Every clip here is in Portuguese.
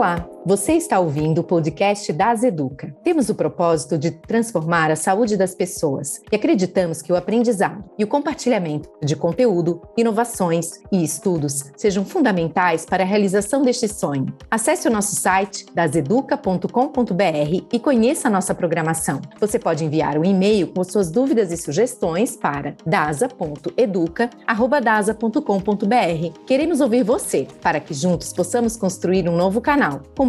Olá, você está ouvindo o podcast das Educa. Temos o propósito de transformar a saúde das pessoas e acreditamos que o aprendizado e o compartilhamento de conteúdo, inovações e estudos sejam fundamentais para a realização deste sonho. Acesse o nosso site daseduca.com.br e conheça nossa programação. Você pode enviar um e-mail com suas dúvidas e sugestões para dasa.educa@dasa.com.br. Queremos ouvir você para que juntos possamos construir um novo canal canal, com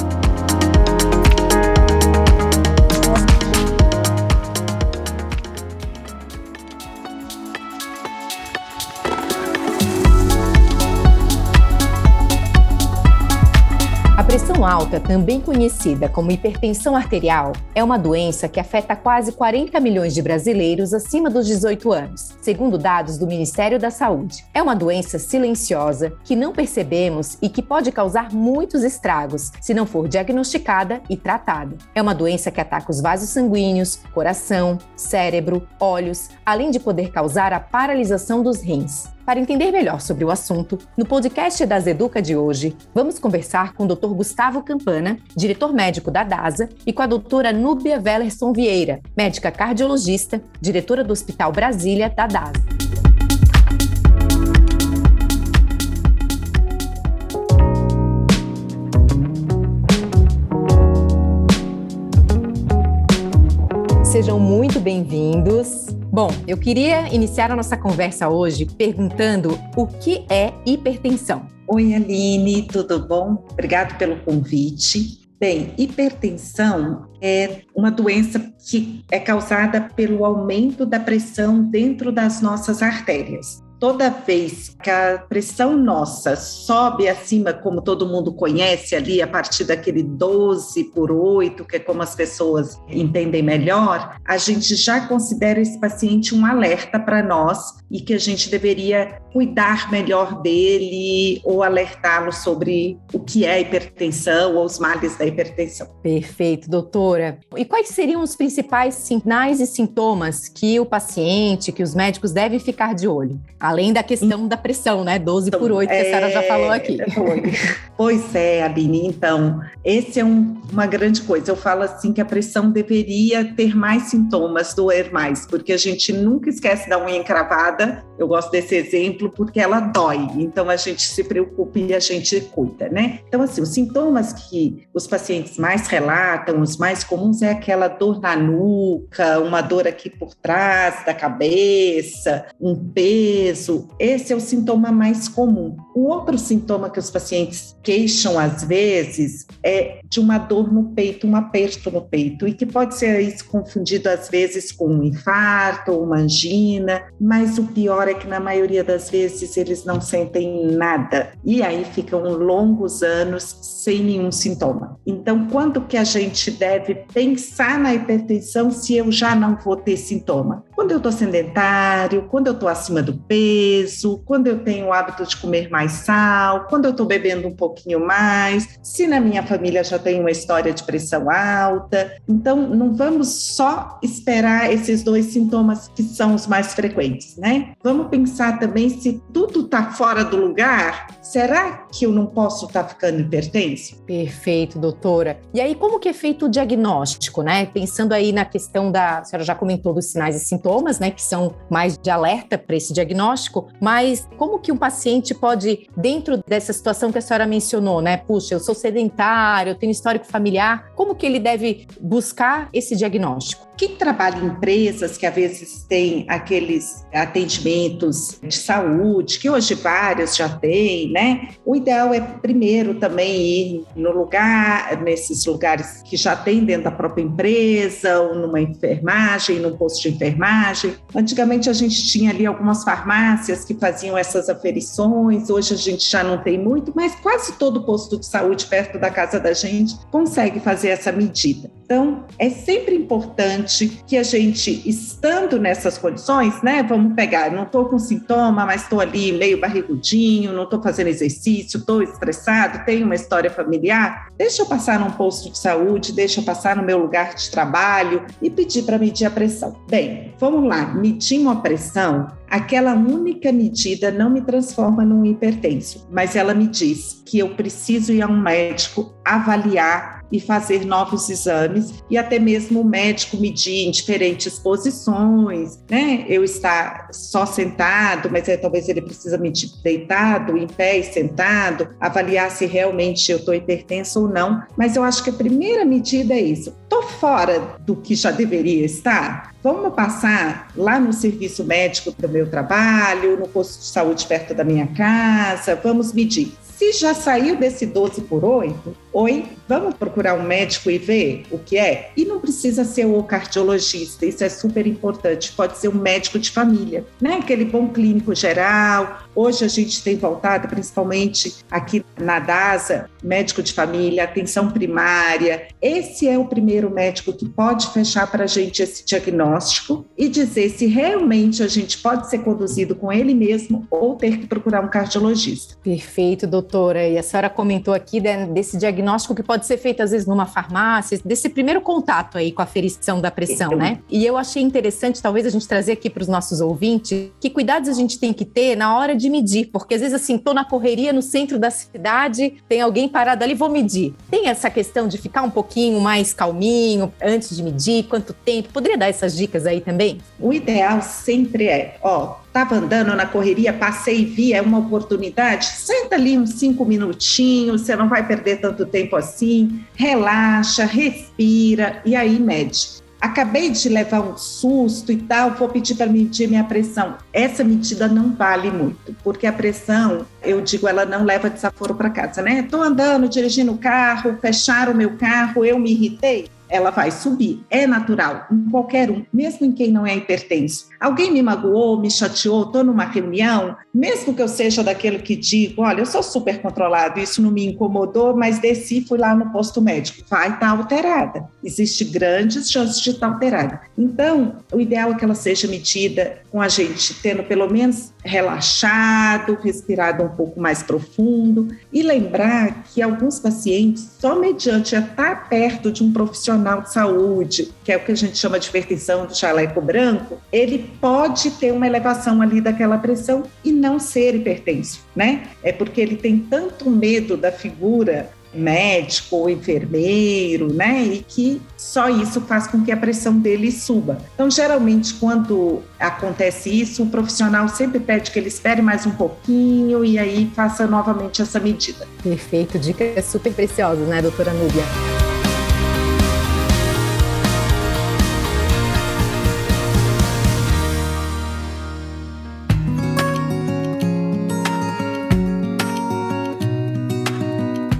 Alta, também conhecida como hipertensão arterial, é uma doença que afeta quase 40 milhões de brasileiros acima dos 18 anos, segundo dados do Ministério da Saúde. É uma doença silenciosa que não percebemos e que pode causar muitos estragos se não for diagnosticada e tratada. É uma doença que ataca os vasos sanguíneos, coração, cérebro, olhos, além de poder causar a paralisação dos rins. Para entender melhor sobre o assunto, no podcast das Educa de hoje, vamos conversar com o Dr. Gustavo Campana, diretor médico da DASA, e com a doutora Núbia Wellerson Vieira, médica cardiologista, diretora do Hospital Brasília da DASA. Sejam muito bem-vindos. Bom, eu queria iniciar a nossa conversa hoje perguntando o que é hipertensão. Oi, Aline, tudo bom? Obrigado pelo convite. Bem, hipertensão é uma doença que é causada pelo aumento da pressão dentro das nossas artérias toda vez que a pressão nossa sobe acima, como todo mundo conhece ali, a partir daquele 12 por 8, que é como as pessoas entendem melhor, a gente já considera esse paciente um alerta para nós e que a gente deveria cuidar melhor dele ou alertá-lo sobre o que é hipertensão ou os males da hipertensão. Perfeito, doutora. E quais seriam os principais sinais e sintomas que o paciente, que os médicos devem ficar de olho? Além da questão da pressão, né? 12 por 8, que a senhora já falou aqui. Pois é, Aline. Então, esse é um, uma grande coisa. Eu falo assim que a pressão deveria ter mais sintomas, doer mais, porque a gente nunca esquece da unha encravada. Eu gosto desse exemplo porque ela dói. Então, a gente se preocupa e a gente cuida, né? Então, assim, os sintomas que os pacientes mais relatam, os mais comuns, é aquela dor na nuca, uma dor aqui por trás da cabeça, um peso isso, esse é o sintoma mais comum. O outro sintoma que os pacientes queixam às vezes é de uma dor no peito, um aperto no peito, e que pode ser confundido às vezes com um infarto ou uma angina, mas o pior é que na maioria das vezes eles não sentem nada e aí ficam longos anos sem nenhum sintoma. Então, quando que a gente deve pensar na hipertensão se eu já não vou ter sintoma? Quando eu estou sedentário, quando eu estou acima do peso, quando eu tenho o hábito de comer mais sal, quando eu estou bebendo um pouquinho mais, se na minha família já tem uma história de pressão alta. Então, não vamos só esperar esses dois sintomas que são os mais frequentes, né? Vamos pensar também se tudo está fora do lugar, será que eu não posso estar tá ficando hipertenso? Perfeito, doutora. E aí, como que é feito o diagnóstico, né? Pensando aí na questão da, a senhora já comentou dos sinais e sintomas, né, que são mais de alerta para esse diagnóstico, mas como que um paciente pode, dentro dessa situação que a senhora mencionou, né? Puxa, eu sou sedentário, eu tenho histórico familiar, como que ele deve buscar esse diagnóstico? Quem trabalha em empresas que às vezes têm aqueles atendimentos de saúde, que hoje vários já têm, né? O ideal é primeiro também ir no lugar, nesses lugares que já tem dentro da própria empresa, ou numa enfermagem, num posto de enfermagem. Antigamente a gente tinha ali algumas farmácias que faziam essas aferições, hoje a gente já não tem muito, mas quase todo posto de saúde perto da casa da gente consegue fazer essa medida. Então, é sempre importante que a gente, estando nessas condições, né? Vamos pegar, não estou com sintoma, mas estou ali meio barrigudinho, não estou fazendo exercício, estou estressado, tenho uma história familiar, deixa eu passar num posto de saúde, deixa eu passar no meu lugar de trabalho e pedir para medir a pressão. Bem, vamos lá, medir uma pressão aquela única medida não me transforma num hipertenso, mas ela me diz que eu preciso ir a um médico avaliar e fazer novos exames e até mesmo o médico medir em diferentes posições, né? Eu estar só sentado, mas é, talvez ele precisa medir deitado, em pé e sentado, avaliar se realmente eu estou hipertenso ou não. Mas eu acho que a primeira medida é isso. Estou fora do que já deveria estar? Vamos passar lá no serviço médico do meu trabalho, no posto de saúde perto da minha casa, vamos medir. Se já saiu desse 12 por 8, oi, vamos procurar um médico e ver o que é? E não precisa ser o cardiologista, isso é super importante, pode ser um médico de família, né? Aquele bom clínico geral. Hoje a gente tem voltado, principalmente aqui na DASA, médico de família, atenção primária. Esse é o primeiro médico que pode fechar para a gente esse diagnóstico e dizer se realmente a gente pode ser conduzido com ele mesmo ou ter que procurar um cardiologista. Perfeito, doutora. E a senhora comentou aqui desse diagnóstico que pode ser feito às vezes numa farmácia, desse primeiro contato aí com a ferição da pressão, né? E eu achei interessante, talvez a gente trazer aqui para os nossos ouvintes, que cuidados a gente tem que ter na hora de medir, porque às vezes assim, tô na correria no centro da cidade, tem alguém parado ali, vou medir. Tem essa questão de ficar um pouquinho mais calminho antes de medir, quanto tempo? Poderia dar essas dicas aí também? O ideal sempre é, ó, estava andando na correria, passei e vi, é uma oportunidade, senta ali uns cinco minutinhos, você não vai perder tanto tempo assim, relaxa, respira e aí mede. Acabei de levar um susto e tal, vou pedir para medir minha pressão. Essa medida não vale muito, porque a pressão, eu digo, ela não leva desaforo para casa, né? Estou andando, dirigindo o carro, fecharam o meu carro, eu me irritei ela vai subir. É natural, em qualquer um, mesmo em quem não é hipertenso. Alguém me magoou, me chateou, estou numa reunião, mesmo que eu seja daquele que digo, olha, eu sou super controlado, isso não me incomodou, mas desci, fui lá no posto médico, vai estar tá alterada. Existe grandes chances de estar tá alterada. Então, o ideal é que ela seja medida com a gente tendo pelo menos relaxado, respirado um pouco mais profundo e lembrar que alguns pacientes, só mediante estar perto de um profissional de saúde, que é o que a gente chama de hipertensão do chaleco branco, ele pode ter uma elevação ali daquela pressão e não ser hipertenso, né? É porque ele tem tanto medo da figura médico ou enfermeiro, né? E que só isso faz com que a pressão dele suba. Então, geralmente, quando acontece isso, o profissional sempre pede que ele espere mais um pouquinho e aí faça novamente essa medida. Perfeito, dicas super preciosas, né, doutora Núbia?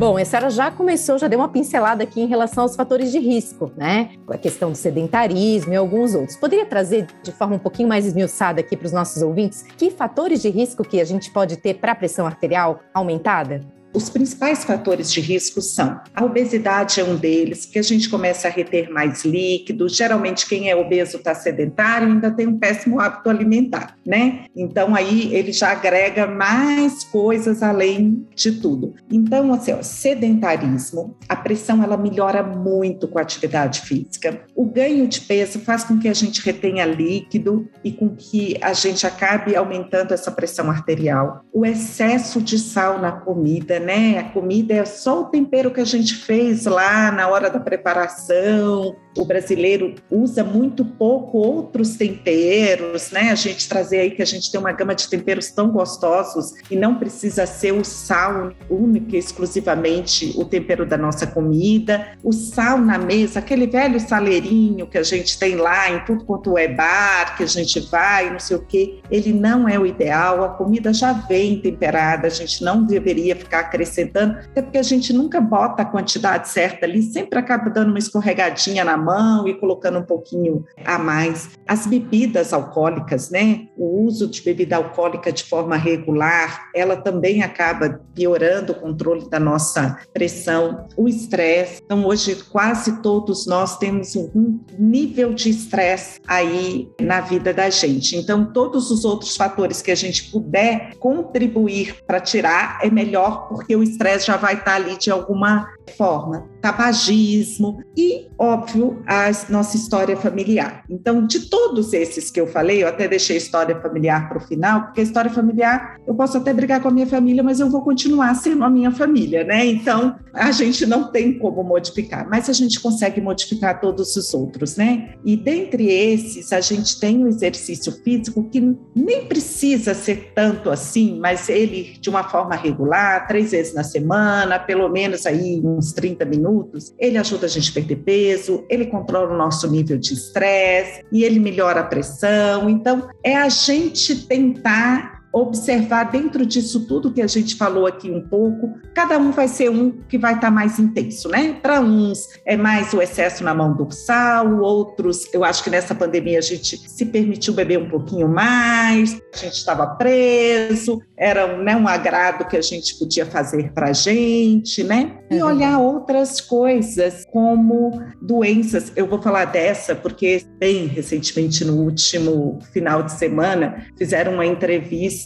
Bom, a senhora já começou, já deu uma pincelada aqui em relação aos fatores de risco, né? A questão do sedentarismo e alguns outros. Poderia trazer de forma um pouquinho mais esmiuçada aqui para os nossos ouvintes que fatores de risco que a gente pode ter para a pressão arterial aumentada? Os principais fatores de risco são a obesidade é um deles, que a gente começa a reter mais líquido. Geralmente, quem é obeso está sedentário ainda tem um péssimo hábito alimentar, né? Então, aí ele já agrega mais coisas além de tudo. Então, assim, ó, sedentarismo, a pressão ela melhora muito com a atividade física. O ganho de peso faz com que a gente retenha líquido e com que a gente acabe aumentando essa pressão arterial. O excesso de sal na comida né? A comida é só o tempero que a gente fez lá na hora da preparação, o brasileiro usa muito pouco outros temperos, né? A gente trazer aí que a gente tem uma gama de temperos tão gostosos e não precisa ser o sal único e exclusivamente o tempero da nossa comida. O sal na mesa, aquele velho saleirinho que a gente tem lá em tudo quanto é bar, que a gente vai, não sei o quê, ele não é o ideal. A comida já vem temperada, a gente não deveria ficar acrescentando, até porque a gente nunca bota a quantidade certa ali, sempre acaba dando uma escorregadinha na mão e colocando um pouquinho a mais. As bebidas alcoólicas, né? O uso de bebida alcoólica de forma regular, ela também acaba piorando o controle da nossa pressão, o estresse. Então, hoje, quase todos nós temos um nível de estresse aí na vida da gente. Então, todos os outros fatores que a gente puder contribuir para tirar é melhor, porque o estresse já vai estar ali de alguma forma, tabagismo e, óbvio, a nossa história familiar. Então, de todos esses que eu falei, eu até deixei a história familiar para o final, porque a história familiar, eu posso até brigar com a minha família, mas eu vou continuar sendo a minha família, né? Então, a gente não tem como modificar, mas a gente consegue modificar todos os outros, né? E dentre esses, a gente tem o exercício físico que nem precisa ser tanto assim, mas ele de uma forma regular, três vezes na semana, pelo menos aí uns 30 minutos, ele ajuda a gente a perder peso, ele controla o nosso nível de estresse e ele melhora a pressão. Então, é a gente tentar observar dentro disso tudo que a gente falou aqui um pouco, cada um vai ser um que vai estar tá mais intenso, né? Para uns é mais o excesso na mão dorsal, outros, eu acho que nessa pandemia a gente se permitiu beber um pouquinho mais, a gente estava preso, era né, um agrado que a gente podia fazer para a gente, né? E uhum. olhar outras coisas, como doenças. Eu vou falar dessa, porque bem recentemente, no último final de semana, fizeram uma entrevista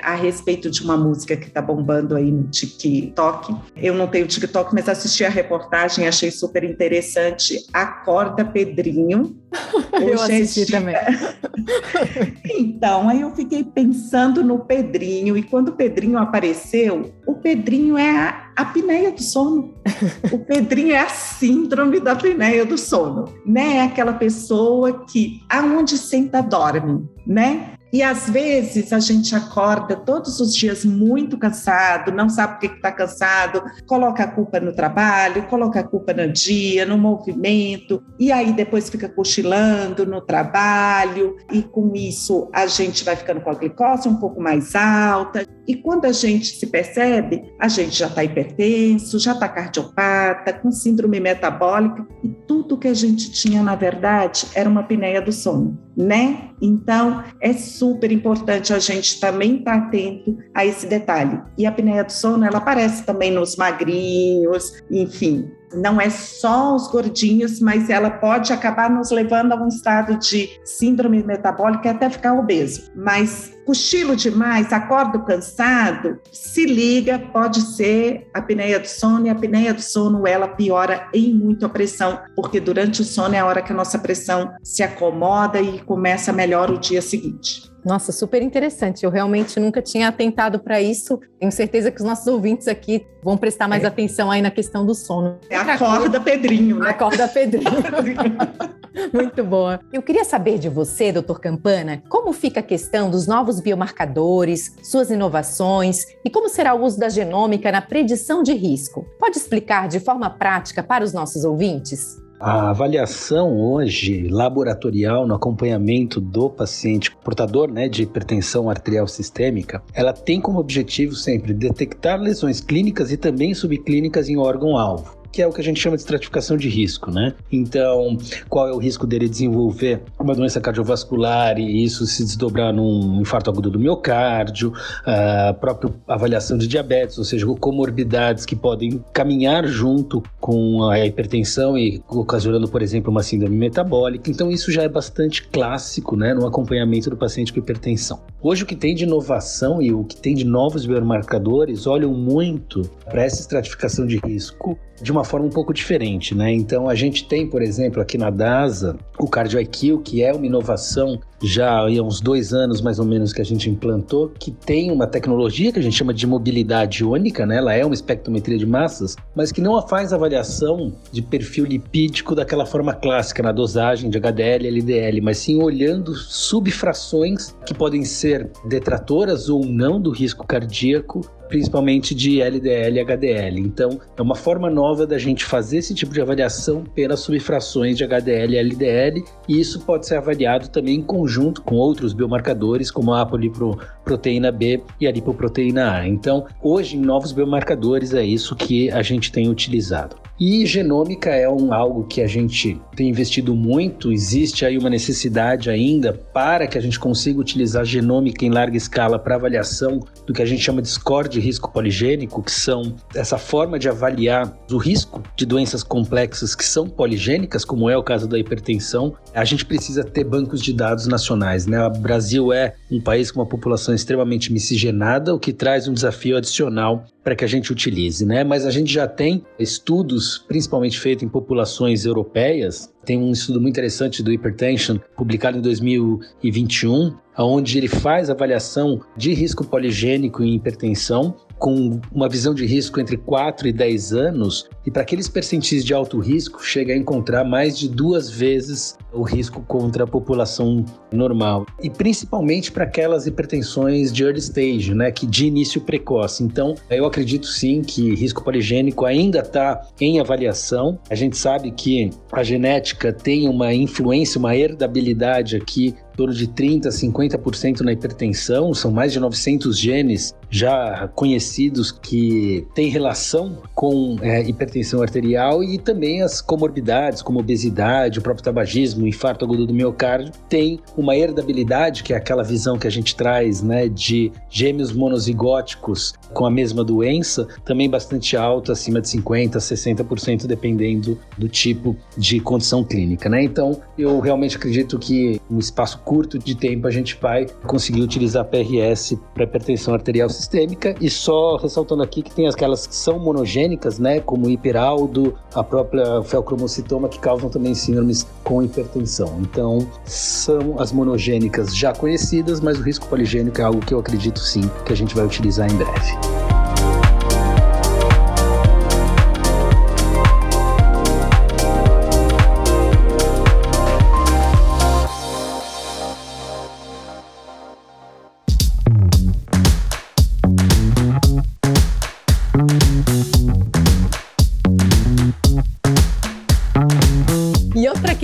a respeito de uma música que está bombando aí no TikTok. Eu não tenho TikTok, mas assisti a reportagem, achei super interessante. Acorda Pedrinho. eu assisti dia... também. então, aí eu fiquei pensando no Pedrinho, e quando o Pedrinho apareceu, o Pedrinho é a, a apneia do sono. o Pedrinho é a síndrome da apneia do sono, né? É aquela pessoa que aonde senta dorme, né? E às vezes a gente acorda todos os dias muito cansado, não sabe por que está cansado, coloca a culpa no trabalho, coloca a culpa no dia, no movimento, e aí depois fica cochilando no trabalho, e com isso a gente vai ficando com a glicose um pouco mais alta. E quando a gente se percebe, a gente já está hipertenso, já está cardiopata, com síndrome metabólica, e tudo que a gente tinha, na verdade, era uma apneia do sono né? Então, é super importante a gente também estar tá atento a esse detalhe. E a apneia do sono, ela aparece também nos magrinhos, enfim, não é só os gordinhos, mas ela pode acabar nos levando a um estado de síndrome metabólica até ficar obeso. Mas cochilo demais, acordo cansado, se liga, pode ser a apneia do sono e a apneia do sono ela piora em muito a pressão, porque durante o sono é a hora que a nossa pressão se acomoda e começa melhor o dia seguinte. Nossa, super interessante. Eu realmente nunca tinha atentado para isso. Tenho certeza que os nossos ouvintes aqui vão prestar mais é. atenção aí na questão do sono. É a corda Pedrinho, né? Acorda Pedrinho. Muito boa. Eu queria saber de você, doutor Campana, como fica a questão dos novos biomarcadores, suas inovações e como será o uso da genômica na predição de risco. Pode explicar de forma prática para os nossos ouvintes? A avaliação hoje laboratorial no acompanhamento do paciente portador né, de hipertensão arterial sistêmica, ela tem como objetivo sempre detectar lesões clínicas e também subclínicas em órgão-alvo que é o que a gente chama de estratificação de risco, né? Então, qual é o risco dele desenvolver uma doença cardiovascular e isso se desdobrar num infarto agudo do miocárdio, a própria avaliação de diabetes, ou seja, comorbidades que podem caminhar junto com a hipertensão e ocasionando, por exemplo, uma síndrome metabólica. Então, isso já é bastante clássico, né, no acompanhamento do paciente com hipertensão. Hoje, o que tem de inovação e o que tem de novos biomarcadores olham muito para essa estratificação de risco de uma forma um pouco diferente, né? Então a gente tem, por exemplo, aqui na DASA, o Cardio IQ, que é uma inovação já há uns dois anos mais ou menos que a gente implantou, que tem uma tecnologia que a gente chama de mobilidade única, né? Ela é uma espectrometria de massas, mas que não faz avaliação de perfil lipídico daquela forma clássica na dosagem de HDL e LDL, mas sim olhando subfrações que podem ser detratoras ou não do risco cardíaco principalmente de LDL e HDL. Então, é uma forma nova da gente fazer esse tipo de avaliação pelas subfrações de HDL e LDL, e isso pode ser avaliado também em conjunto com outros biomarcadores, como a apolipoproteína B e a lipoproteína A. Então, hoje, em novos biomarcadores, é isso que a gente tem utilizado. E genômica é um algo que a gente tem investido muito, existe aí uma necessidade ainda para que a gente consiga utilizar genômica em larga escala para avaliação do que a gente chama de score de risco poligênico, que são essa forma de avaliar o risco de doenças complexas que são poligênicas, como é o caso da hipertensão. A gente precisa ter bancos de dados nacionais, né? O Brasil é um país com uma população extremamente miscigenada, o que traz um desafio adicional para que a gente utilize, né? Mas a gente já tem estudos, principalmente feitos em populações europeias. Tem um estudo muito interessante do Hypertension, publicado em 2021, onde ele faz avaliação de risco poligênico em hipertensão com uma visão de risco entre 4 e 10 anos, e para aqueles percentis de alto risco, chega a encontrar mais de duas vezes o risco contra a população normal. E principalmente para aquelas hipertensões de early stage, né, que de início precoce. Então, eu acredito sim que risco poligênico ainda está em avaliação. A gente sabe que a genética tem uma influência, uma herdabilidade aqui torno de 30% a 50% na hipertensão, são mais de 900 genes já conhecidos que têm relação com é, hipertensão arterial e também as comorbidades, como obesidade, o próprio tabagismo, infarto agudo do miocárdio, tem uma herdabilidade, que é aquela visão que a gente traz né, de gêmeos monozigóticos com a mesma doença, também bastante alta, acima de 50%, 60%, dependendo do tipo de condição clínica. Né? Então, eu realmente acredito que um espaço curto de tempo a gente vai conseguir utilizar PRS para hipertensão arterial sistêmica e só ressaltando aqui que tem aquelas que são monogênicas, né, como o hiperaldo, a própria felcromocitoma que causam também síndromes com hipertensão. Então, são as monogênicas já conhecidas, mas o risco poligênico é algo que eu acredito sim que a gente vai utilizar em breve.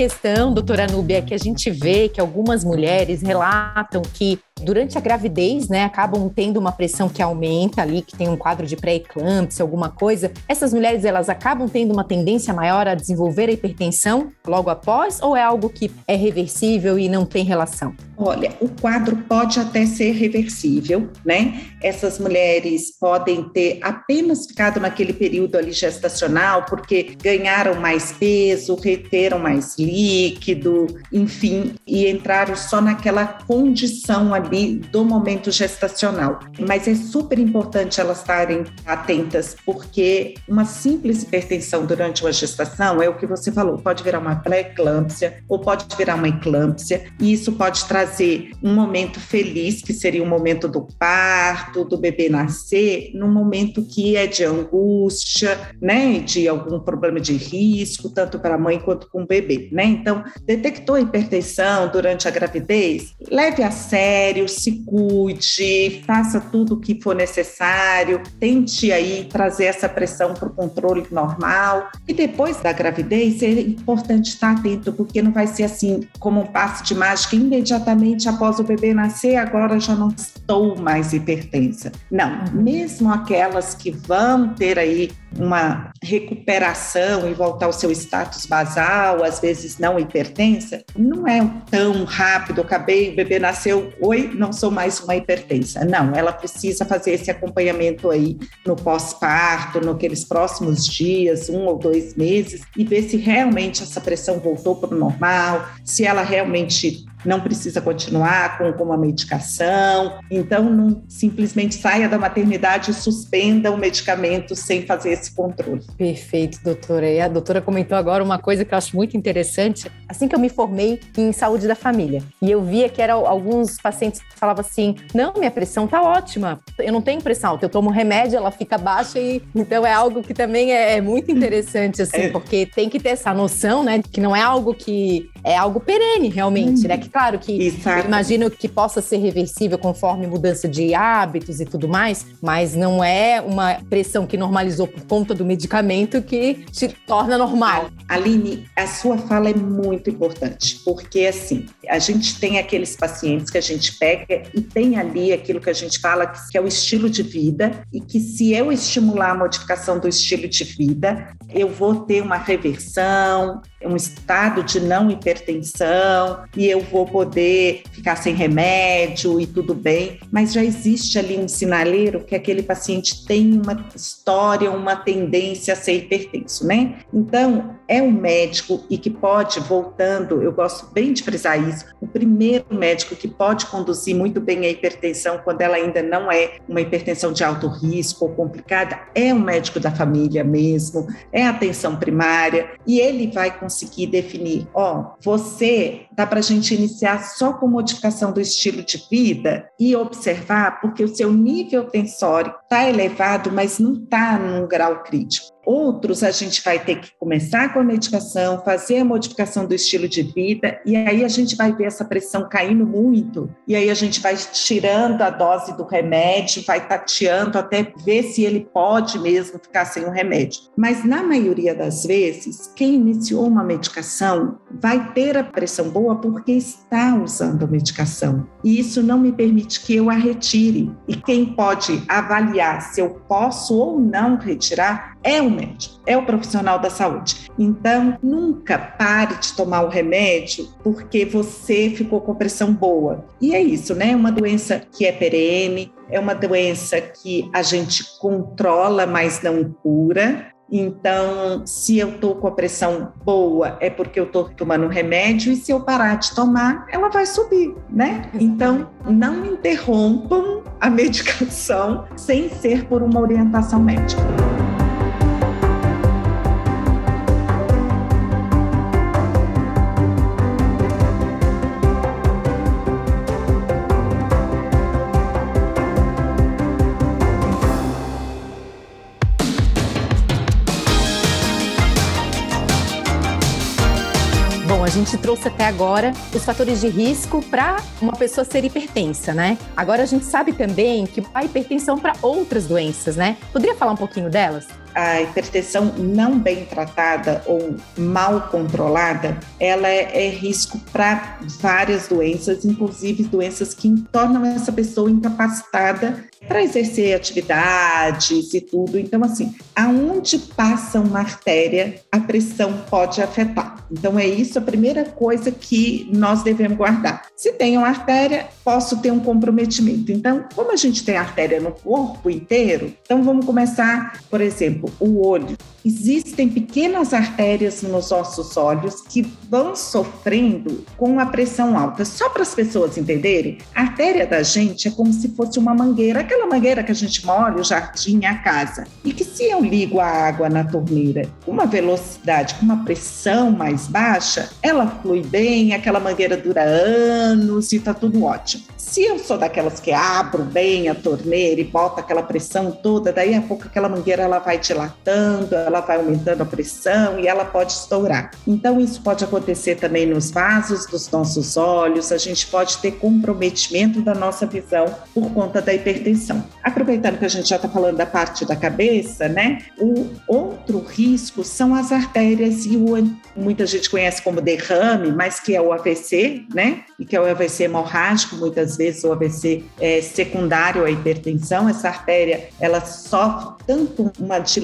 Questão, doutora Núbia, é que a gente vê que algumas mulheres relatam que durante a gravidez, né, acabam tendo uma pressão que aumenta ali, que tem um quadro de pré-eclâmpsia, alguma coisa. Essas mulheres, elas acabam tendo uma tendência maior a desenvolver a hipertensão logo após ou é algo que é reversível e não tem relação? Olha, o quadro pode até ser reversível, né? Essas mulheres podem ter apenas ficado naquele período ali gestacional porque ganharam mais peso, reteram mais líquido, enfim, e entraram só naquela condição ali ali do momento gestacional. Mas é super importante elas estarem atentas, porque uma simples hipertensão durante uma gestação é o que você falou, pode virar uma pré-eclâmpsia ou pode virar uma eclâmpsia, e isso pode trazer um momento feliz, que seria o momento do parto, do bebê nascer, num momento que é de angústia, né, de algum problema de risco, tanto para a mãe quanto com o bebê, né? Então, detectou hipertensão durante a gravidez, leve a sério sério, se cuide, faça tudo o que for necessário, tente aí trazer essa pressão para o controle normal. E depois da gravidez, é importante estar atento, porque não vai ser assim como um passe de mágica imediatamente após o bebê nascer, agora já não estou mais hipertensa. Não, mesmo aquelas que vão ter aí uma recuperação e voltar ao seu status basal, às vezes não hipertensa, não é tão rápido. Acabei, o bebê nasceu, oi, não sou mais uma hipertensa. Não, ela precisa fazer esse acompanhamento aí no pós-parto, naqueles próximos dias, um ou dois meses, e ver se realmente essa pressão voltou para o normal, se ela realmente não precisa continuar com, com uma medicação. Então, não simplesmente saia da maternidade e suspenda o medicamento sem fazer esse controle. Perfeito, doutora. E a doutora comentou agora uma coisa que eu acho muito interessante. Assim que eu me formei em saúde da família, e eu via que eram alguns pacientes que falavam assim: não, minha pressão tá ótima, eu não tenho pressão alta, eu tomo remédio, ela fica baixa, e então é algo que também é, é muito interessante, assim, é. porque tem que ter essa noção, né, que não é algo que é algo perene, realmente, hum. né? Que claro que eu imagino que possa ser reversível conforme mudança de hábitos e tudo mais, mas não é uma pressão que normalizou por conta do medicamento que te torna normal. Aline, a sua fala é muito importante, porque assim, a gente tem aqueles pacientes que a gente pega e tem ali aquilo que a gente fala que é o estilo de vida e que se eu estimular a modificação do estilo de vida, eu vou ter uma reversão, um estado de não hipertensão e eu vou poder ficar sem remédio e tudo bem, mas já existe ali um sinaleiro que aquele paciente tem uma história, uma tendência a ser hipertenso, né? Então, é um médico e que pode, voltando, eu gosto bem de frisar isso, o primeiro médico que pode conduzir muito bem a hipertensão quando ela ainda não é uma hipertensão de alto risco ou complicada, é o médico da família mesmo, é a atenção primária, e ele vai conseguir definir, ó, você dá para a gente iniciar só com modificação do estilo de vida e observar, porque o seu nível tensório está elevado, mas não está num grau crítico. Outros a gente vai ter que começar com a medicação, fazer a modificação do estilo de vida, e aí a gente vai ver essa pressão caindo muito, e aí a gente vai tirando a dose do remédio, vai tateando até ver se ele pode mesmo ficar sem o remédio. Mas na maioria das vezes, quem iniciou uma medicação vai ter a pressão boa porque está usando a medicação. E isso não me permite que eu a retire. E quem pode avaliar se eu posso ou não retirar é o médico, é o profissional da saúde. Então, nunca pare de tomar o remédio porque você ficou com pressão boa. E é isso, né? É uma doença que é perene, é uma doença que a gente controla, mas não cura. Então, se eu estou com a pressão boa, é porque eu estou tomando remédio, e se eu parar de tomar, ela vai subir, né? Então, não interrompam a medicação sem ser por uma orientação médica. Gente trouxe até agora os fatores de risco para uma pessoa ser hipertensa, né? Agora a gente sabe também que há hipertensão para outras doenças, né? Poderia falar um pouquinho delas? A hipertensão não bem tratada ou mal controlada, ela é, é risco para várias doenças, inclusive doenças que tornam essa pessoa incapacitada para exercer atividades e tudo. Então, assim, aonde passa uma artéria, a pressão pode afetar. Então, é isso a primeira coisa que nós devemos guardar. Se tem uma artéria, posso ter um comprometimento. Então, como a gente tem artéria no corpo inteiro, então vamos começar, por exemplo, o olho existem pequenas artérias nos nossos olhos que vão sofrendo com a pressão alta. Só para as pessoas entenderem, a artéria da gente é como se fosse uma mangueira, aquela mangueira que a gente molha o jardim, a casa. E que se eu ligo a água na torneira com uma velocidade, com uma pressão mais baixa, ela flui bem, aquela mangueira dura anos e está tudo ótimo. Se eu sou daquelas que abro bem a torneira e boto aquela pressão toda, daí a pouco aquela mangueira ela vai dilatando, ela vai aumentando a pressão e ela pode estourar. Então, isso pode acontecer também nos vasos dos nossos olhos, a gente pode ter comprometimento da nossa visão por conta da hipertensão. Aproveitando que a gente já está falando da parte da cabeça, né? O outro risco são as artérias e o muita gente conhece como derrame, mas que é o AVC, né? E que é o AVC hemorrágico, muitas vezes o AVC é secundário à hipertensão. Essa artéria, ela sofre tanto uma dilatação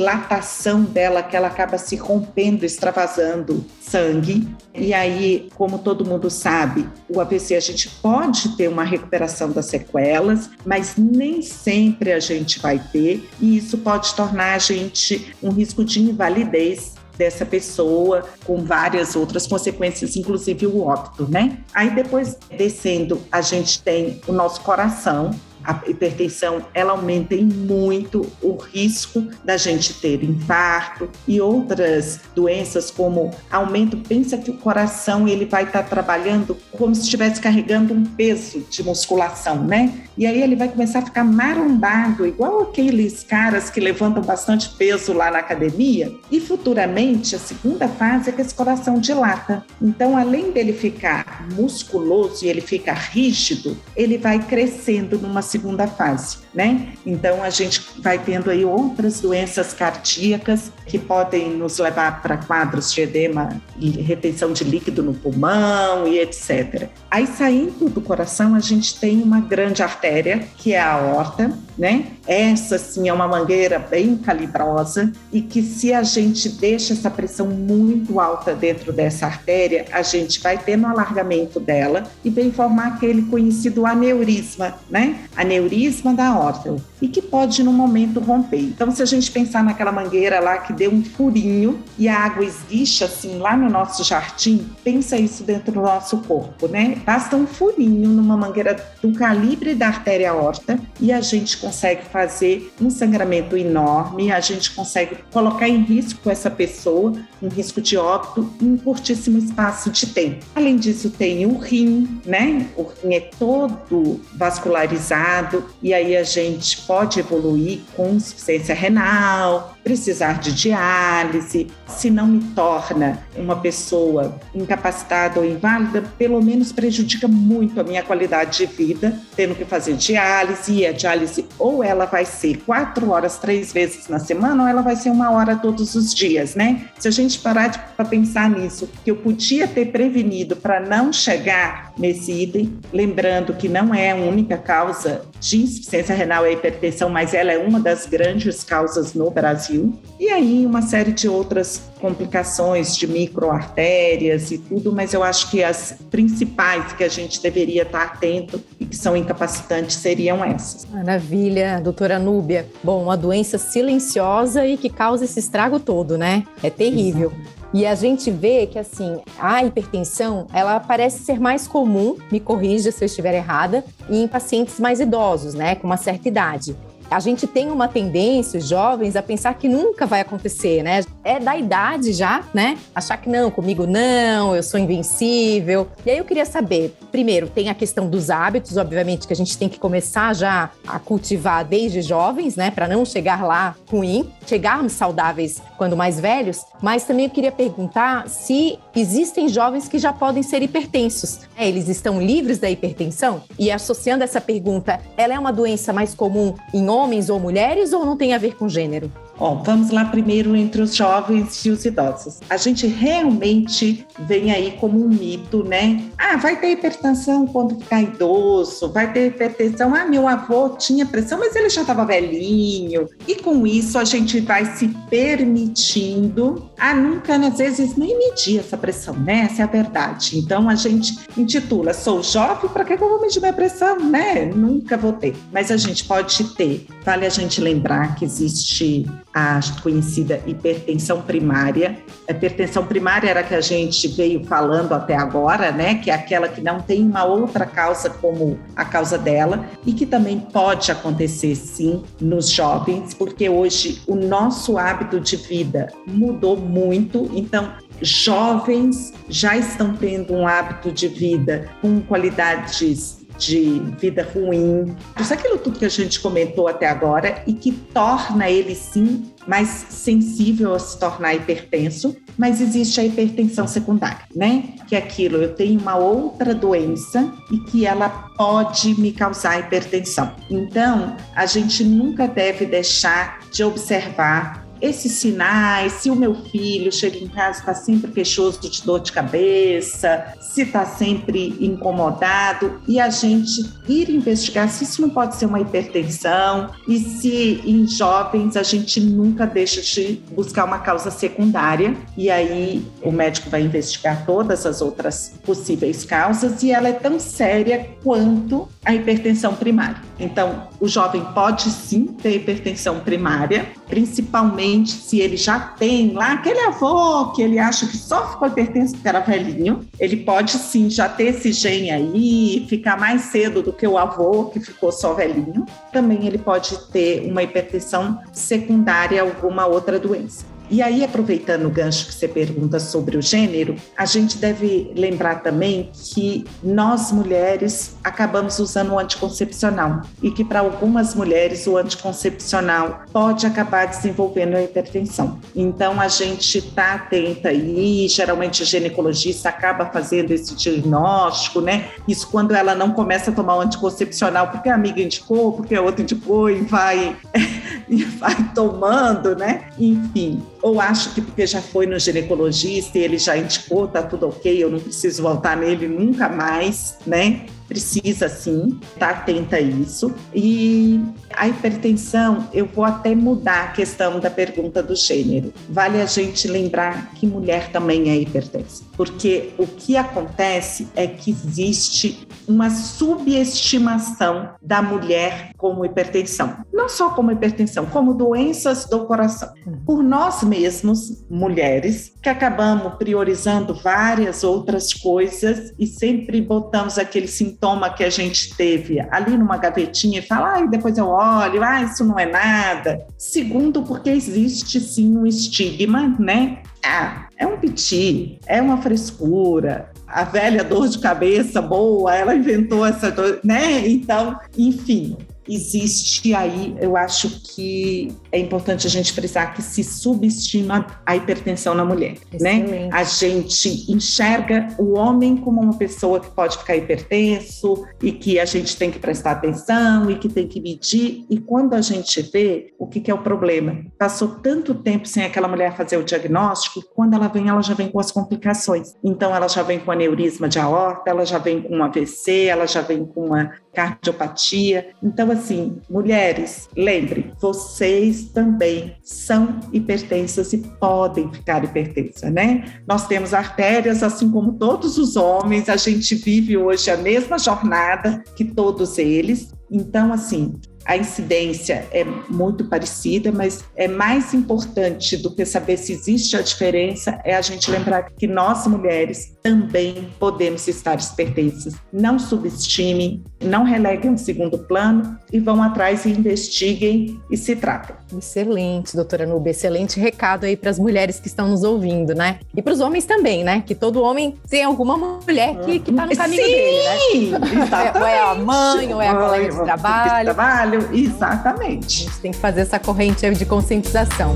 dela que ela acaba se rompendo, extravasando sangue. E aí, como todo mundo sabe, o AVC a gente pode ter uma recuperação das sequelas, mas nem sempre a gente vai ter, e isso pode tornar a gente um risco de invalidez dessa pessoa, com várias outras consequências, inclusive o óbito, né? Aí depois, descendo, a gente tem o nosso coração, a hipertensão ela aumenta muito o risco da gente ter infarto e outras doenças como aumento. Pensa que o coração ele vai estar tá trabalhando como se estivesse carregando um peso de musculação, né? E aí ele vai começar a ficar marombado, igual aqueles caras que levantam bastante peso lá na academia. E futuramente, a segunda fase é que esse coração dilata. Então, além dele ficar musculoso e ele fica rígido, ele vai crescendo numa segunda fase, né? Então, a gente vai tendo aí outras doenças cardíacas que podem nos levar para quadros de edema e retenção de líquido no pulmão e etc. Aí, saindo do coração, a gente tem uma grande artéria, que é a aorta, né? Essa sim é uma mangueira bem calibrosa e que se a gente deixa essa pressão muito alta dentro dessa artéria, a gente vai ter no alargamento dela e vem formar aquele conhecido aneurisma, né? Aneurisma da aorta hard e que pode no momento romper. Então, se a gente pensar naquela mangueira lá que deu um furinho e a água esguicha assim lá no nosso jardim, pensa isso dentro do nosso corpo, né? Basta um furinho numa mangueira do calibre da artéria aorta e a gente consegue fazer um sangramento enorme, a gente consegue colocar em risco essa pessoa, um risco de óbito em um curtíssimo espaço de tempo. Além disso, tem o rim, né? O rim é todo vascularizado e aí a gente pode evoluir com insuficiência renal, precisar de diálise, se não me torna uma pessoa incapacitada ou inválida, pelo menos prejudica muito a minha qualidade de vida, tendo que fazer diálise, e a diálise ou ela vai ser quatro horas, três vezes na semana, ou ela vai ser uma hora todos os dias, né? Se a gente parar para pensar nisso, que eu podia ter prevenido para não chegar nesse item, lembrando que não é a única causa de insuficiência renal e hipertensão, mas ela é uma das grandes causas no Brasil Brasil, e aí uma série de outras complicações de microartérias e tudo, mas eu acho que as principais que a gente deveria estar atento e que são incapacitantes seriam essas. Maravilha, doutora Núbia. Bom, uma doença silenciosa e que causa esse estrago todo, né? É terrível. Exato. E a gente vê que assim, a hipertensão, ela parece ser mais comum, me corrija se eu estiver errada, em pacientes mais idosos, né, com uma certa idade a gente tem uma tendência, os jovens, a pensar que nunca vai acontecer, né? É da idade já, né? Achar que não, comigo não, eu sou invencível. E aí eu queria saber, primeiro, tem a questão dos hábitos, obviamente, que a gente tem que começar já a cultivar desde jovens, né? Para não chegar lá ruim, chegarmos saudáveis quando mais velhos. Mas também eu queria perguntar se existem jovens que já podem ser hipertensos. É, eles estão livres da hipertensão? E associando essa pergunta, ela é uma doença mais comum em homens? Homens ou mulheres ou não tem a ver com gênero? Bom, vamos lá primeiro entre os jovens e os idosos. A gente realmente vem aí como um mito, né? Ah, vai ter hipertensão quando ficar idoso, vai ter hipertensão. Ah, meu avô tinha pressão, mas ele já estava velhinho. E com isso a gente vai se permitindo a nunca, às vezes, nem medir essa pressão, né? Essa é a verdade. Então a gente intitula: sou jovem, para que eu vou medir minha pressão, né? Nunca vou ter. Mas a gente pode ter. Vale a gente lembrar que existe a conhecida hipertensão primária. A hipertensão primária era a que a gente veio falando até agora, né? Que é aquela que não tem uma outra causa como a causa dela e que também pode acontecer sim nos jovens, porque hoje o nosso hábito de vida mudou muito, então jovens já estão tendo um hábito de vida com qualidades de vida ruim, tudo aquilo tudo que a gente comentou até agora e que torna ele sim mais sensível a se tornar hipertenso, mas existe a hipertensão secundária, né? Que é aquilo, eu tenho uma outra doença e que ela pode me causar hipertensão. Então, a gente nunca deve deixar de observar esses sinais, se o meu filho chega em casa está sempre queixoso de dor de cabeça, se está sempre incomodado, e a gente ir investigar se isso não pode ser uma hipertensão, e se em jovens a gente nunca deixa de buscar uma causa secundária, e aí o médico vai investigar todas as outras possíveis causas, e ela é tão séria quanto a hipertensão primária. Então, o jovem pode sim ter hipertensão primária, principalmente se ele já tem lá aquele avô que ele acha que só ficou hipertenso porque era velhinho, ele pode sim já ter esse gene aí, ficar mais cedo do que o avô que ficou só velhinho. Também ele pode ter uma hipertensão secundária a alguma outra doença. E aí, aproveitando o gancho que você pergunta sobre o gênero, a gente deve lembrar também que nós mulheres acabamos usando o anticoncepcional e que para algumas mulheres o anticoncepcional pode acabar desenvolvendo a hipertensão. Então a gente está atenta aí, geralmente o ginecologista acaba fazendo esse diagnóstico, né? Isso quando ela não começa a tomar o anticoncepcional porque a amiga indicou, porque a outra indicou e vai e vai tomando, né? Enfim, ou acho que porque já foi no ginecologista e ele já indicou, tá tudo ok, eu não preciso voltar nele nunca mais, né? Precisa sim estar atenta a isso. E a hipertensão, eu vou até mudar a questão da pergunta do gênero. Vale a gente lembrar que mulher também é hipertensa, porque o que acontece é que existe uma subestimação da mulher como hipertensão. Não só como hipertensão, como doenças do coração. Por nós mesmos, mulheres, que acabamos priorizando várias outras coisas e sempre botamos aquele sintoma que a gente teve ali numa gavetinha e fala, ah, depois eu olho, ah, isso não é nada. Segundo, porque existe sim um estigma, né? Ah, é um piti, é uma frescura, a velha dor de cabeça boa, ela inventou essa dor, né? Então, enfim, existe aí, eu acho que é importante a gente frisar que se subestima a hipertensão na mulher, né? Excelente. né? A gente enxerga o homem como uma pessoa que pode ficar hipertenso e que a gente tem que prestar atenção e que tem que medir. E quando a gente vê, o que, que é o problema? Passou tanto tempo sem aquela mulher fazer o diagnóstico, quando ela vem, ela já vem com as complicações. Então, ela já vem com aneurisma de aorta, ela já vem com um AVC, ela já vem com uma cardiopatia. Então, assim, mulheres, lembre, vocês também são hipertensas e podem ficar hipertensas, né? Nós temos artérias, assim como todos os homens, a gente vive hoje a mesma jornada que todos eles. Então, assim, a incidência é muito parecida, mas é mais importante do que saber se existe a diferença é a gente lembrar que nós mulheres também podemos estar hipertensas. Não subestimem, não releguem um segundo plano e vão atrás e investiguem e se tratem. Excelente, doutora Nube, excelente recado aí para as mulheres que estão nos ouvindo, né? E para os homens também, né? Que todo homem tem alguma mulher que está no caminho Sim, dele, né? Exatamente. ou é a mãe, ou é a colega de trabalho. De trabalho, exatamente. A gente tem que fazer essa corrente de conscientização.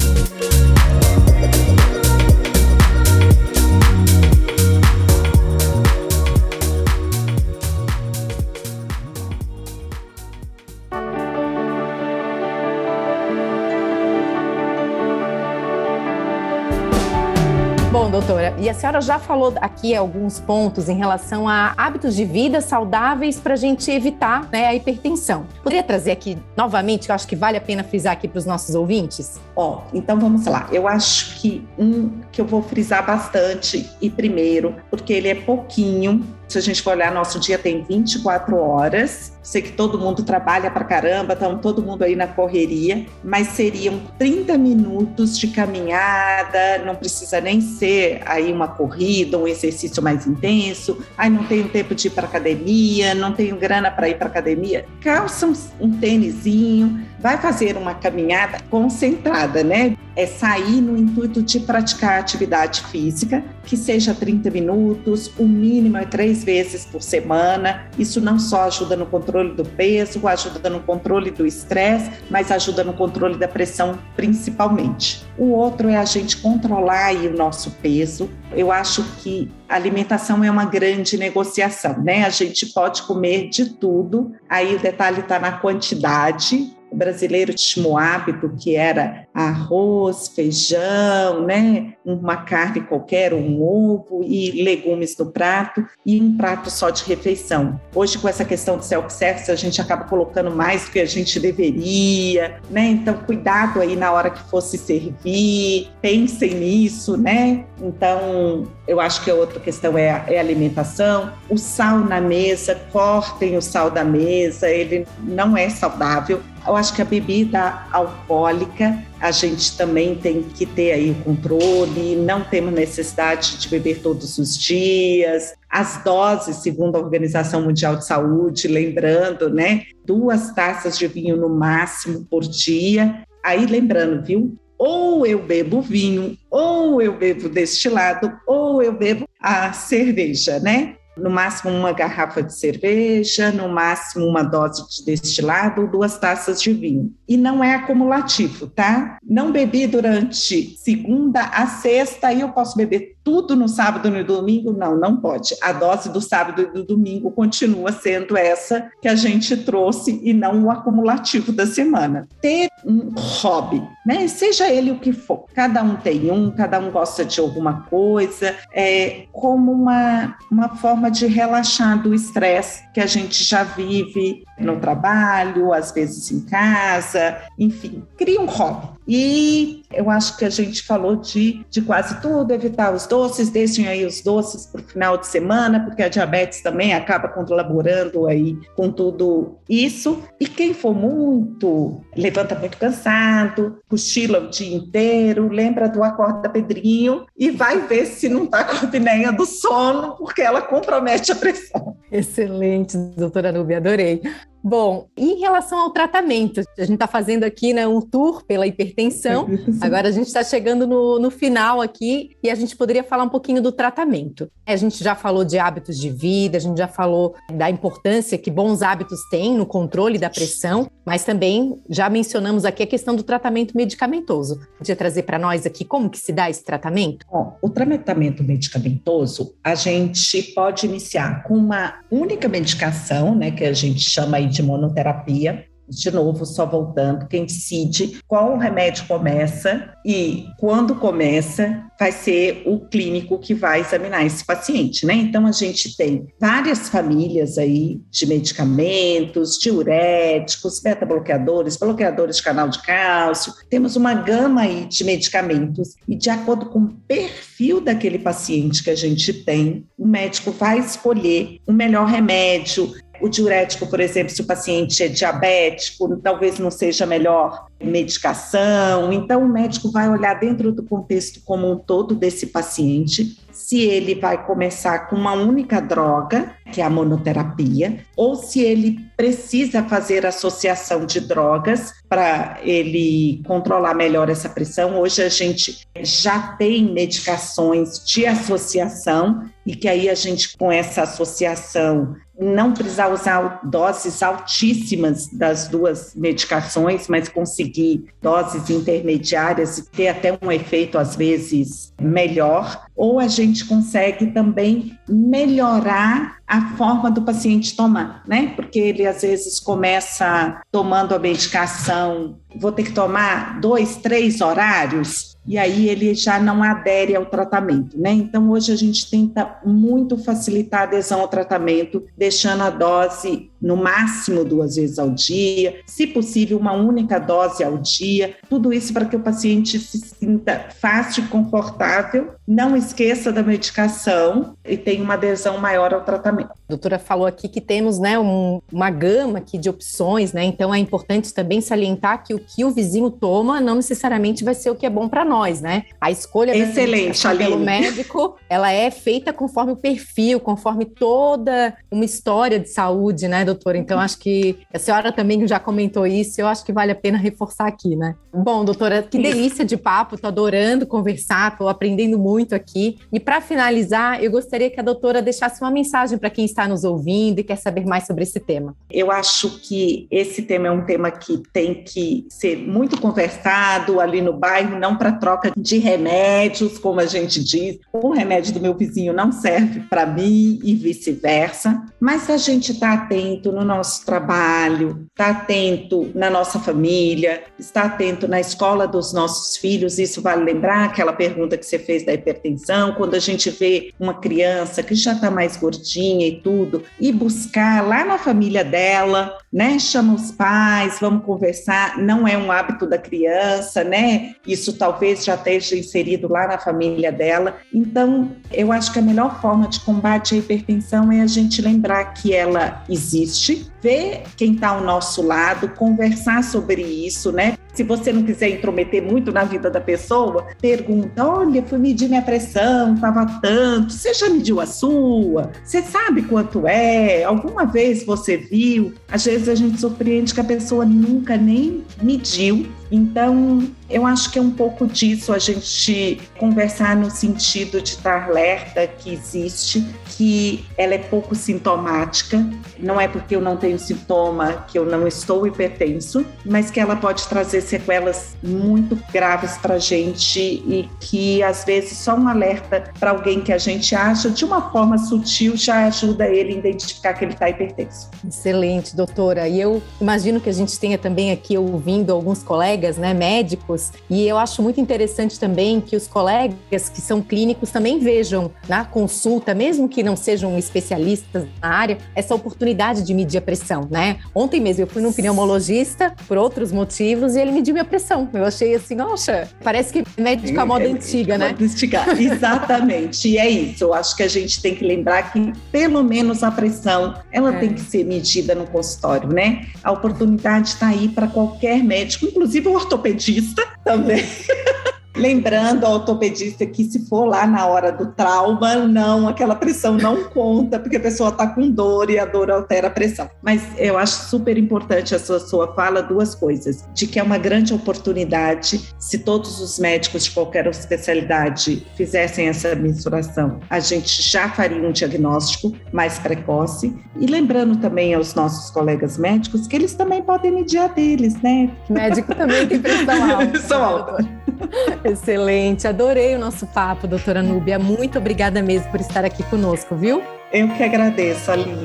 Doutora, e a senhora já falou aqui alguns pontos em relação a hábitos de vida saudáveis para a gente evitar né, a hipertensão. Poderia trazer aqui novamente, que eu acho que vale a pena frisar aqui para os nossos ouvintes? Ó, oh, então vamos lá. Eu acho que um que eu vou frisar bastante, e primeiro, porque ele é pouquinho, se a gente for olhar, nosso dia tem 24 horas. Sei que todo mundo trabalha para caramba, estão todo mundo aí na correria, mas seriam 30 minutos de caminhada, não precisa nem ser aí uma corrida, um exercício mais intenso. Ai, não tenho tempo de ir para academia, não tenho grana para ir para academia. Calça um, um tênisinho, vai fazer uma caminhada concentrada, né? É sair no intuito de praticar atividade física, que seja 30 minutos, o mínimo é três vezes por semana. Isso não só ajuda no controle do peso, ajuda no controle do estresse, mas ajuda no controle da pressão principalmente. O outro é a gente controlar aí o nosso peso. Eu acho que alimentação é uma grande negociação, né? A gente pode comer de tudo, aí o detalhe está na quantidade brasileiro tinha um hábito que era arroz, feijão, né? uma carne qualquer, um ovo e legumes no prato e um prato só de refeição. Hoje, com essa questão do self-service, a gente acaba colocando mais do que a gente deveria, né? Então, cuidado aí na hora que fosse servir, pensem nisso, né? Então, eu acho que a outra questão é a, é a alimentação. O sal na mesa, cortem o sal da mesa, ele não é saudável Eu acho que a bebida alcoólica a gente também tem que ter aí o controle, não temos necessidade de beber todos os dias. As doses, segundo a Organização Mundial de Saúde, lembrando, né, duas taças de vinho no máximo por dia. Aí lembrando, viu? Ou eu bebo vinho, ou eu bebo destilado, ou eu bebo a cerveja, né? No máximo uma garrafa de cerveja, no máximo uma dose de destilado duas taças de vinho. E não é acumulativo, tá? Não bebi durante segunda a sexta e eu posso beber tudo no sábado e no domingo? Não, não pode. A dose do sábado e do domingo continua sendo essa que a gente trouxe e não o acumulativo da semana. Ter um hobby, né? Seja ele o que for. Cada um tem um, cada um gosta de alguma coisa, é como uma, uma forma de relaxar do estresse que a gente já vive no trabalho, às vezes em casa, enfim, cria um hobby. E eu acho que a gente falou de, de quase tudo, evitar os doces, deixem aí os doces para o final de semana, porque a diabetes também acaba colaborando aí com tudo isso. E quem for muito, levanta muito cansado, cochila o dia inteiro, lembra do acorda Pedrinho e vai ver se não está com a apneia do sono, porque ela compromete a pressão. Excelente, doutora Nubia, adorei. Bom, em relação ao tratamento, a gente está fazendo aqui né, um tour pela hipertensão. Agora a gente está chegando no, no, final aqui e a gente poderia falar um pouquinho do tratamento. A gente já falou de hábitos de vida, a gente já falou da importância que bons hábitos têm no controle da pressão, mas também já mencionamos aqui a questão do tratamento medicamentoso. Podia trazer para nós aqui como que se dá esse tratamento? Bom, o tratamento medicamentoso a gente pode iniciar com uma única medicação, né, que a gente chama aí de monoterapia. De novo, só voltando, quem decide qual remédio começa e quando começa vai ser o clínico que vai examinar esse paciente, né? Então a gente tem várias famílias aí de medicamentos, diuréticos, beta-bloqueadores, bloqueadores de canal de cálcio. Temos uma gama aí de medicamentos e de acordo com o perfil daquele paciente que a gente tem, o médico vai escolher o melhor remédio, o diurético, por exemplo, se o paciente é diabético, talvez não seja melhor medicação. Então, o médico vai olhar dentro do contexto como um todo desse paciente, se ele vai começar com uma única droga, que é a monoterapia, ou se ele precisa fazer associação de drogas para ele controlar melhor essa pressão. Hoje a gente já tem medicações de associação e que aí a gente com essa associação não precisar usar doses altíssimas das duas medicações, mas conseguir doses intermediárias e ter até um efeito, às vezes, melhor, ou a gente consegue também melhorar a forma do paciente tomar, né? Porque ele às vezes começa tomando a medicação, vou ter que tomar dois, três horários, e aí ele já não adere ao tratamento, né? Então hoje a gente tenta muito facilitar a adesão ao tratamento, deixando a dose no máximo duas vezes ao dia, se possível uma única dose ao dia, tudo isso para que o paciente se sinta fácil e confortável, não esqueça da medicação e tenha uma adesão maior ao tratamento. A doutora falou aqui que temos né, um, uma gama aqui de opções, né? Então é importante também salientar que o que o vizinho toma não necessariamente vai ser o que é bom para nós, né? A escolha Excelente, pelo médico, ela é feita conforme o perfil, conforme toda uma história de saúde, né, doutora? Então acho que a senhora também já comentou isso, eu acho que vale a pena reforçar aqui, né? Bom, doutora, que delícia de papo, tô adorando conversar, tô aprendendo muito aqui. E para finalizar, eu gostaria que a doutora deixasse uma mensagem para quem está nos ouvindo e quer saber mais sobre esse tema. Eu acho que esse tema é um tema que tem que ser muito conversado ali no bairro, não para troca de remédios, como a gente diz. O remédio do meu vizinho não serve para mim e vice-versa. Mas a gente está atento no nosso trabalho, está atento na nossa família, está atento na escola dos nossos filhos. Isso vale lembrar aquela pergunta que você fez da hipertensão, quando a gente vê uma criança que já está mais gordinha e tudo, e buscar lá na família dela, né? Chama os pais, vamos conversar. Não é um hábito da criança, né? Isso talvez já esteja inserido lá na família dela. Então, eu acho que a melhor forma de combate à hipertensão é a gente lembrar que ela existe, ver quem está ao nosso lado, conversar sobre isso, né? Se você não quiser intrometer muito na vida da pessoa, pergunta: olha, fui medir minha pressão, estava tanto. Você já mediu a sua? Você sabe quanto é? Alguma vez você viu? Às vezes a gente surpreende que a pessoa nunca nem mediu. Então, eu acho que é um pouco disso a gente conversar no sentido de estar alerta que existe, que ela é pouco sintomática. Não é porque eu não tenho sintoma que eu não estou hipertenso, mas que ela pode trazer sequelas muito graves para a gente e que às vezes só um alerta para alguém que a gente acha de uma forma sutil já ajuda ele a identificar que ele está hipertenso. Excelente, doutora. E eu imagino que a gente tenha também aqui ouvindo alguns colegas, né, médicos, e eu acho muito interessante também que os colegas que são clínicos também vejam na consulta, mesmo que não sejam especialistas na área, essa oportunidade de medir a pressão, né? Ontem mesmo eu fui num pneumologista por outros motivos e ele mediu minha pressão. Eu achei assim, nossa, parece que médico à moda é, antiga, né? Antiga. Exatamente. e é isso. Eu acho que a gente tem que lembrar que pelo menos a pressão, ela é. tem que ser medida no consultório, né? A oportunidade está aí para qualquer médico, inclusive o ortopedista também. Lembrando ao ortopedista que se for lá na hora do trauma, não, aquela pressão não conta, porque a pessoa está com dor e a dor altera a pressão. Mas eu acho super importante a sua, sua fala duas coisas: de que é uma grande oportunidade se todos os médicos de qualquer especialidade fizessem essa mensuração, a gente já faria um diagnóstico mais precoce. E lembrando também aos nossos colegas médicos que eles também podem medir a deles, né? Médico também tem pressão alta. pressão alta. Excelente, adorei o nosso papo, doutora Núbia. Muito obrigada mesmo por estar aqui conosco, viu? Eu que agradeço, Aline.